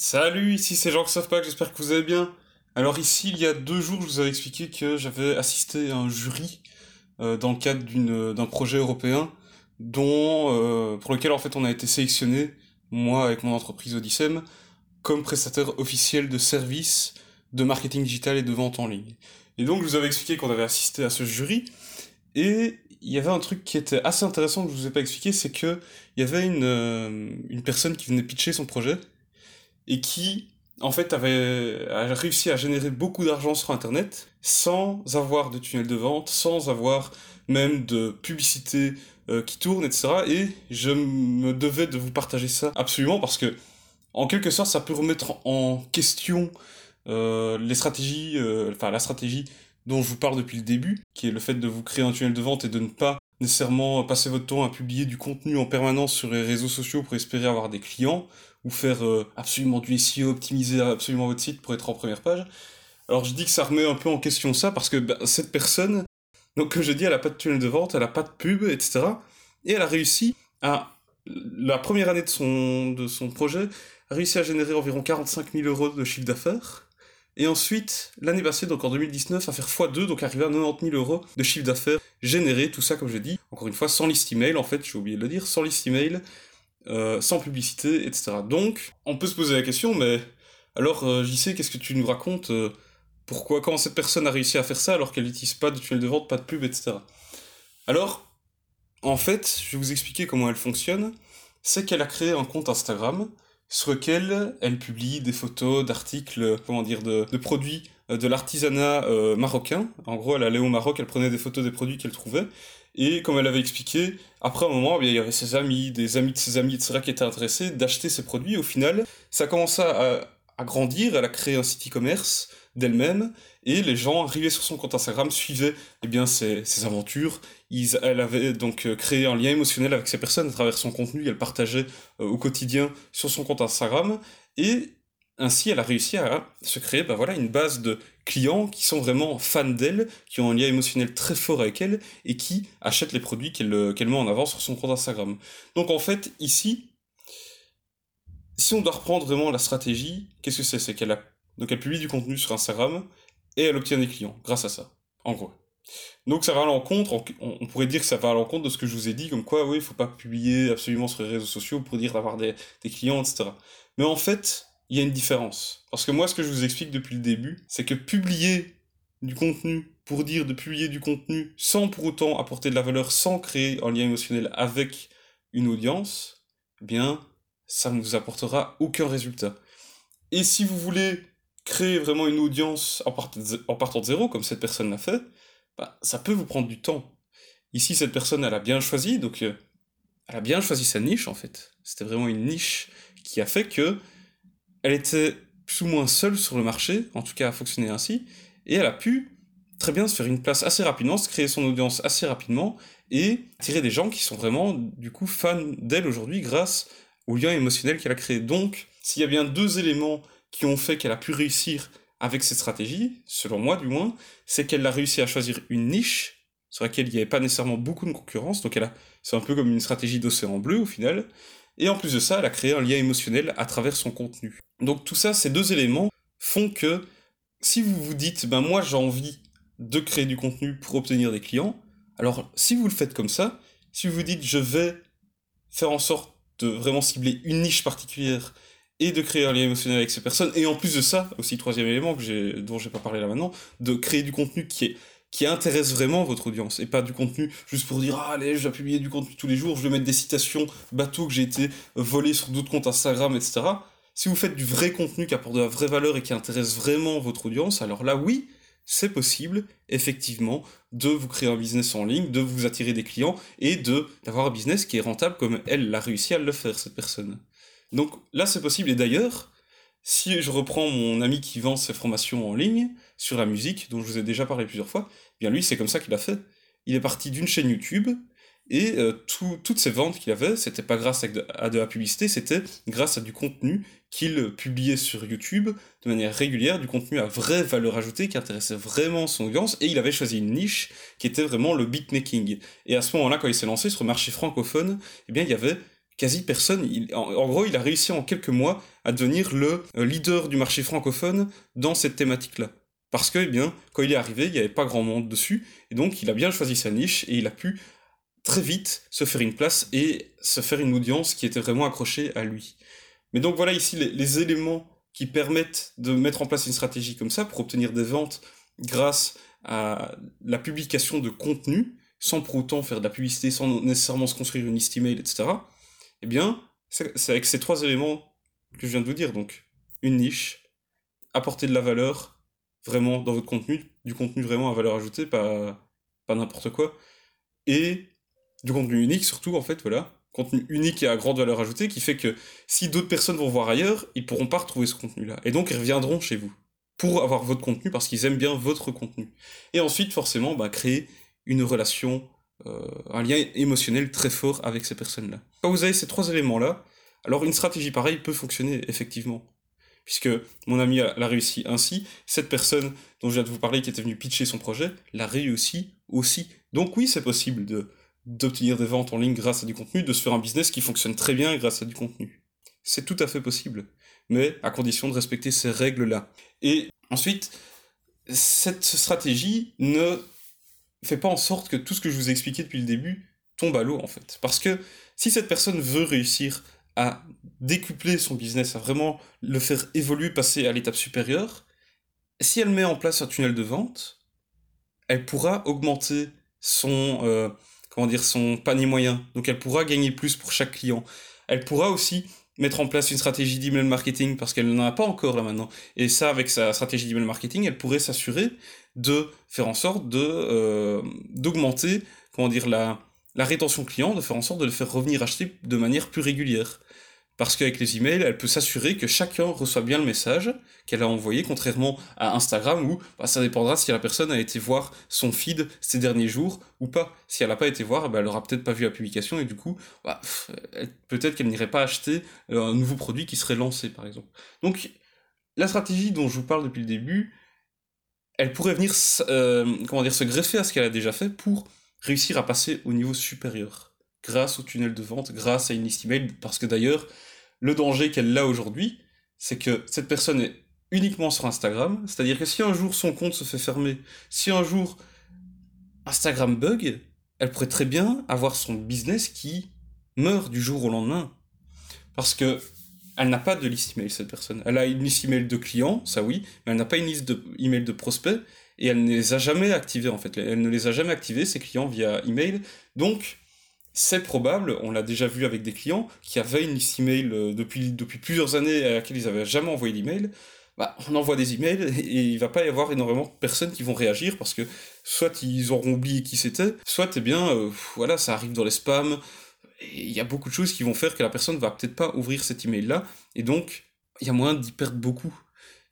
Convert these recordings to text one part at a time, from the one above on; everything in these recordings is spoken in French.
Salut, ici c'est Jean pas, j'espère que vous allez bien. Alors ici, il y a deux jours, je vous avais expliqué que j'avais assisté à un jury euh, dans le cadre d'une, d'un projet européen dont, euh, pour lequel en fait on a été sélectionné, moi avec mon entreprise Odyssem, comme prestataire officiel de services de marketing digital et de vente en ligne. Et donc je vous avais expliqué qu'on avait assisté à ce jury, et il y avait un truc qui était assez intéressant que je vous ai pas expliqué, c'est que il y avait une, euh, une personne qui venait pitcher son projet, et qui, en fait, avait réussi à générer beaucoup d'argent sur Internet sans avoir de tunnel de vente, sans avoir même de publicité euh, qui tourne, etc. Et je me devais de vous partager ça absolument parce que, en quelque sorte, ça peut remettre en question euh, les stratégies, euh, enfin la stratégie dont je vous parle depuis le début, qui est le fait de vous créer un tunnel de vente et de ne pas nécessairement passer votre temps à publier du contenu en permanence sur les réseaux sociaux pour espérer avoir des clients, ou faire euh, absolument du SEO, optimiser absolument votre site pour être en première page. Alors je dis que ça remet un peu en question ça, parce que bah, cette personne, donc comme je dis, elle a pas de tunnel de vente, elle a pas de pub, etc. Et elle a réussi à, la première année de son, projet, réussi à générer environ 45 000 euros de chiffre d'affaires, et ensuite, l'année passée, donc en 2019, à faire x2, donc arriver à 90 000 euros de chiffre d'affaires généré, tout ça, comme je dis, encore une fois, sans liste email, en fait, j'ai oublié de le dire, sans liste email, euh, sans publicité, etc. Donc, on peut se poser la question, mais alors, euh, sais, qu'est-ce que tu nous racontes euh, Pourquoi, comment cette personne a réussi à faire ça alors qu'elle n'utilise pas de tunnel de vente, pas de pub, etc. Alors, en fait, je vais vous expliquer comment elle fonctionne. C'est qu'elle a créé un compte Instagram, sur lequel elle publie des photos d'articles, comment dire, de, produits euh, de l'artisanat euh, marocain. En gros, elle allait au Maroc, elle prenait des photos des produits qu'elle trouvait. Et comme elle avait expliqué, après un moment, eh il y avait ses amis, des amis de ses amis, etc., qui étaient intéressés d'acheter ces produits. Au final, ça commença à, à grandir, elle a créé un site e-commerce d'elle-même, et les gens arrivaient sur son compte Instagram, suivaient eh bien, ses, ses aventures. Ils, elle avait donc euh, créé un lien émotionnel avec ces personnes à travers son contenu, elle partageait euh, au quotidien sur son compte Instagram, et ainsi elle a réussi à se créer bah voilà, une base de clients qui sont vraiment fans d'elle, qui ont un lien émotionnel très fort avec elle, et qui achètent les produits qu'elle euh, qu'elle met en avant sur son compte Instagram. Donc en fait, ici, si on doit reprendre vraiment la stratégie, qu'est-ce que c'est? C'est qu'elle a donc elle publie du contenu sur Instagram et elle obtient des clients grâce à ça, en gros. Donc ça va à l'encontre, on pourrait dire que ça va à l'encontre de ce que je vous ai dit, comme quoi oui, il faut pas publier absolument sur les réseaux sociaux pour dire d'avoir des, des clients, etc. Mais en fait, il y a une différence. Parce que moi, ce que je vous explique depuis le début, c'est que publier du contenu pour dire de publier du contenu sans pour autant apporter de la valeur, sans créer un lien émotionnel avec une audience, eh bien, ça ne vous apportera aucun résultat. Et si vous voulez créer vraiment une audience en, partant de zéro, comme cette personne l'a fait, bah, ça peut vous prendre du temps. Ici, cette personne, elle a bien choisi, donc euh, elle a bien choisi sa niche, en fait. C'était vraiment une niche qui a fait que elle était plus ou moins seule sur le marché, en tout cas, à fonctionner ainsi, et elle a pu très bien se faire une place assez rapidement, se créer son audience assez rapidement, et attirer des gens qui sont vraiment, du coup, fans d'elle aujourd'hui grâce au lien émotionnel qu'elle a créé. Donc, s'il y a bien deux éléments qui ont fait qu'elle a pu réussir avec cette stratégie, selon moi du moins, c'est qu'elle a réussi à choisir une niche sur laquelle il n'y avait pas nécessairement beaucoup de concurrence, donc elle a, c'est un peu comme une stratégie d'océan bleu au final, et en plus de ça, elle a créé un lien émotionnel à travers son contenu. Donc tout ça, ces deux éléments font que si vous vous dites, ben moi j'ai envie de créer du contenu pour obtenir des clients, alors si vous le faites comme ça, si vous vous dites je vais faire en sorte de vraiment cibler une niche particulière et de créer un lien émotionnel avec ces personnes. Et en plus de ça, aussi troisième élément que j'ai, dont j'ai pas parlé là maintenant, de créer du contenu qui est qui intéresse vraiment votre audience et pas du contenu juste pour dire ah allez je vais publier du contenu tous les jours je vais mettre des citations bateau que j'ai été volé sur d'autres comptes Instagram etc si vous faites du vrai contenu qui apporte de la vraie valeur et qui intéresse vraiment votre audience alors là oui c'est possible effectivement de vous créer un business en ligne de vous attirer des clients et de d'avoir un business qui est rentable comme elle l'a réussi à le faire cette personne donc là, c'est possible. Et d'ailleurs, si je reprends mon ami qui vend ses formations en ligne sur la musique, dont je vous ai déjà parlé plusieurs fois, eh bien lui, c'est comme ça qu'il a fait. Il est parti d'une chaîne YouTube, et euh, toutes ces ventes qu'il avait, c'était pas grâce à de, la publicité, c'était grâce à du contenu qu'il publiait sur YouTube de manière régulière, du contenu à vraie valeur ajoutée qui intéressait vraiment son audience, et il avait choisi une niche qui était vraiment le beatmaking. Et à ce moment-là, quand il s'est lancé sur le marché francophone, eh bien il y avait quasi personne. en, gros, il a réussi en quelques mois à devenir le euh, leader du marché francophone dans cette thématique-là. Parce que, eh bien, quand il est arrivé, il n'y avait pas grand monde dessus, et donc il a bien choisi sa niche, et il a pu très vite se faire une place et se faire une audience qui était vraiment accrochée à lui. Mais donc voilà ici les, éléments qui permettent de mettre en place une stratégie comme ça pour obtenir des ventes grâce à la publication de contenu, sans pour autant faire de la publicité, sans nécessairement se construire une liste email, etc. Eh bien, c'est avec ces trois éléments que je viens de vous dire. Donc, une niche, apporter de la valeur vraiment dans votre contenu, du contenu vraiment à valeur ajoutée, pas, pas n'importe quoi, et du contenu unique surtout, en fait, voilà. Contenu unique et à grande valeur ajoutée qui fait que si d'autres personnes vont voir ailleurs, ils pourront pas retrouver ce contenu-là. Et donc, ils reviendront chez vous pour avoir votre contenu parce qu'ils aiment bien votre contenu. Et ensuite, forcément, bah, créer une relation, un lien émotionnel très fort avec ces personnes-là. Quand vous avez ces trois éléments-là, alors une stratégie pareille peut fonctionner effectivement. Puisque mon ami l'a réussi ainsi, cette personne dont je viens de vous parler qui était venue pitcher son projet, l'a réussi aussi. Donc oui, c'est possible de d'obtenir des ventes en ligne grâce à du contenu, de se faire un business qui fonctionne très bien grâce à du contenu. C'est tout à fait possible, mais à condition de respecter ces règles-là. Et ensuite, cette stratégie ne fait pas en sorte que tout ce que je vous ai expliqué depuis le début tombe à l'eau en fait. Parce que si cette personne veut réussir à décupler son business, à vraiment le faire évoluer, passer à l'étape supérieure, si elle met en place un tunnel de vente, elle pourra augmenter son, euh, comment dire, son panier moyen. Donc elle pourra gagner plus pour chaque client. Elle pourra aussi mettre en place une stratégie d'email marketing parce qu'elle n'en a pas encore là maintenant. Et ça, avec sa stratégie d'email marketing, elle pourrait s'assurer de faire en sorte euh, d'augmenter, comment dire, la, la rétention client, de faire en sorte de le faire revenir acheter de manière plus régulière. Parce qu'avec les emails, elle peut s'assurer que chacun reçoit bien le message qu'elle a envoyé, contrairement à Instagram où bah, ça dépendra si la personne a été voir son feed ces derniers jours ou pas. Si elle n'a pas été voir, bah, elle aura peut-être pas vu la publication et du coup, bah, peut-être qu'elle n'irait pas acheter euh, un nouveau produit qui serait lancé, par exemple. Donc, la stratégie dont je vous parle depuis le début, elle pourrait venir, euh, comment dire, se greffer à ce qu'elle a déjà fait pour réussir à passer au niveau supérieur grâce au tunnel de vente, grâce à une liste email, parce que d'ailleurs, le danger qu'elle a aujourd'hui, c'est que cette personne est uniquement sur Instagram, c'est-à-dire que si un jour son compte se fait fermer, si un jour Instagram bug, elle pourrait très bien avoir son business qui meurt du jour au lendemain. Parce que elle n'a pas de liste email, cette personne. Elle a une liste email de clients, ça oui, mais elle n'a pas une liste de email de prospects, et elle ne les a jamais activés, en fait. Elle ne les a jamais activés, ses clients, via email. Donc, c'est probable, on l'a déjà vu avec des clients qui avaient une liste email euh, depuis, depuis plusieurs années à laquelle ils n'avaient jamais envoyé d'email. Bah, on envoie des emails et il va pas y avoir énormément de personnes qui vont réagir parce que soit ils auront oublié qui c'était, soit eh bien, euh, voilà, ça arrive dans les spams. Il y a beaucoup de choses qui vont faire que la personne va peut-être pas ouvrir cet email-là et donc il y a moyen d'y perdre beaucoup.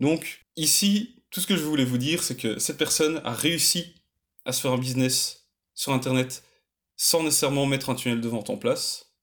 Donc ici, tout ce que je voulais vous dire, c'est que cette personne a réussi à se faire un business sur Internet sans nécessairement mettre un tunnel de vente en place.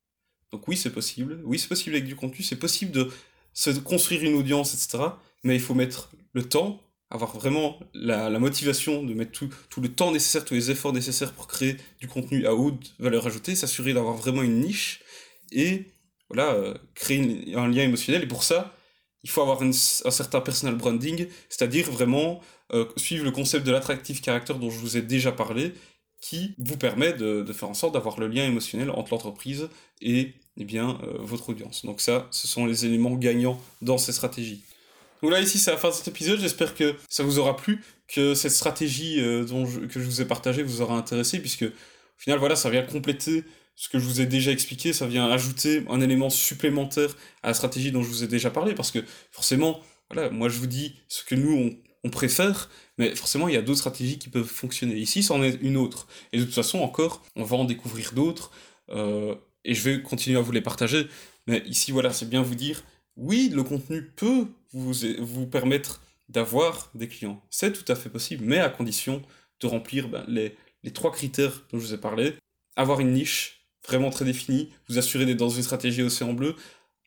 Donc oui, c'est possible. Oui, c'est possible avec du contenu. C'est possible de se construire une audience, etc. Mais il faut mettre le temps, avoir vraiment la, motivation de mettre tout, le temps nécessaire, tous les efforts nécessaires pour créer du contenu à haute valeur ajoutée, s'assurer d'avoir vraiment une niche et voilà, euh, créer un lien émotionnel. Et pour ça, il faut avoir un certain personal branding, c'est-à-dire vraiment euh, suivre le concept de l'attractive character dont je vous ai déjà parlé qui vous permet de, faire en sorte d'avoir le lien émotionnel entre l'entreprise et eh bien, euh, votre audience. Donc ça, ce sont les éléments gagnants dans ces stratégies. Donc là, ici, c'est la fin de cet épisode. J'espère que ça vous aura plu, que cette stratégie euh, dont que je vous ai partagée vous aura intéressé, puisque au final, voilà, ça vient compléter ce que je vous ai déjà expliqué, ça vient ajouter un élément supplémentaire à la stratégie dont je vous ai déjà parlé, parce que forcément, voilà, moi je vous dis ce que nous on, préfère, mais forcément, il y a d'autres stratégies qui peuvent fonctionner. Ici, c'en est une autre. Et de toute façon, encore, on va en découvrir d'autres, euh, et je vais continuer à vous les partager. Mais ici, voilà, c'est bien vous dire, oui, le contenu peut vous, vous permettre d'avoir des clients. C'est tout à fait possible, mais à condition de remplir ben, les, les trois critères dont je vous ai parlé. Avoir une niche vraiment très définie, vous assurer d'être dans une stratégie océan bleu,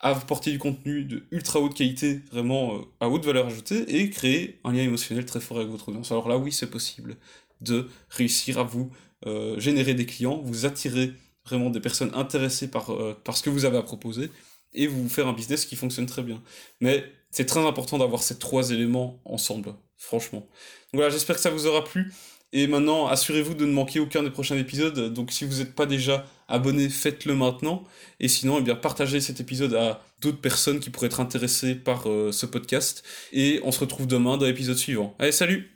apporter du contenu de ultra haute qualité, vraiment euh, à haute valeur ajoutée, et créer un lien émotionnel très fort avec votre audience. Alors là, oui, c'est possible de réussir à vous euh, générer des clients, vous attirer vraiment des personnes intéressées par, euh, par ce que vous avez à proposer, et vous faire un business qui fonctionne très bien. Mais c'est très important d'avoir ces trois éléments ensemble, franchement. Donc voilà, j'espère que ça vous aura plu. Et maintenant, assurez-vous de ne manquer aucun des prochains épisodes. Donc si vous n'êtes pas déjà abonné, faites-le maintenant. Et sinon, eh partagez cet épisode à d'autres personnes qui pourraient être intéressées par euh, ce podcast. Et on se retrouve demain dans l'épisode suivant. Allez, salut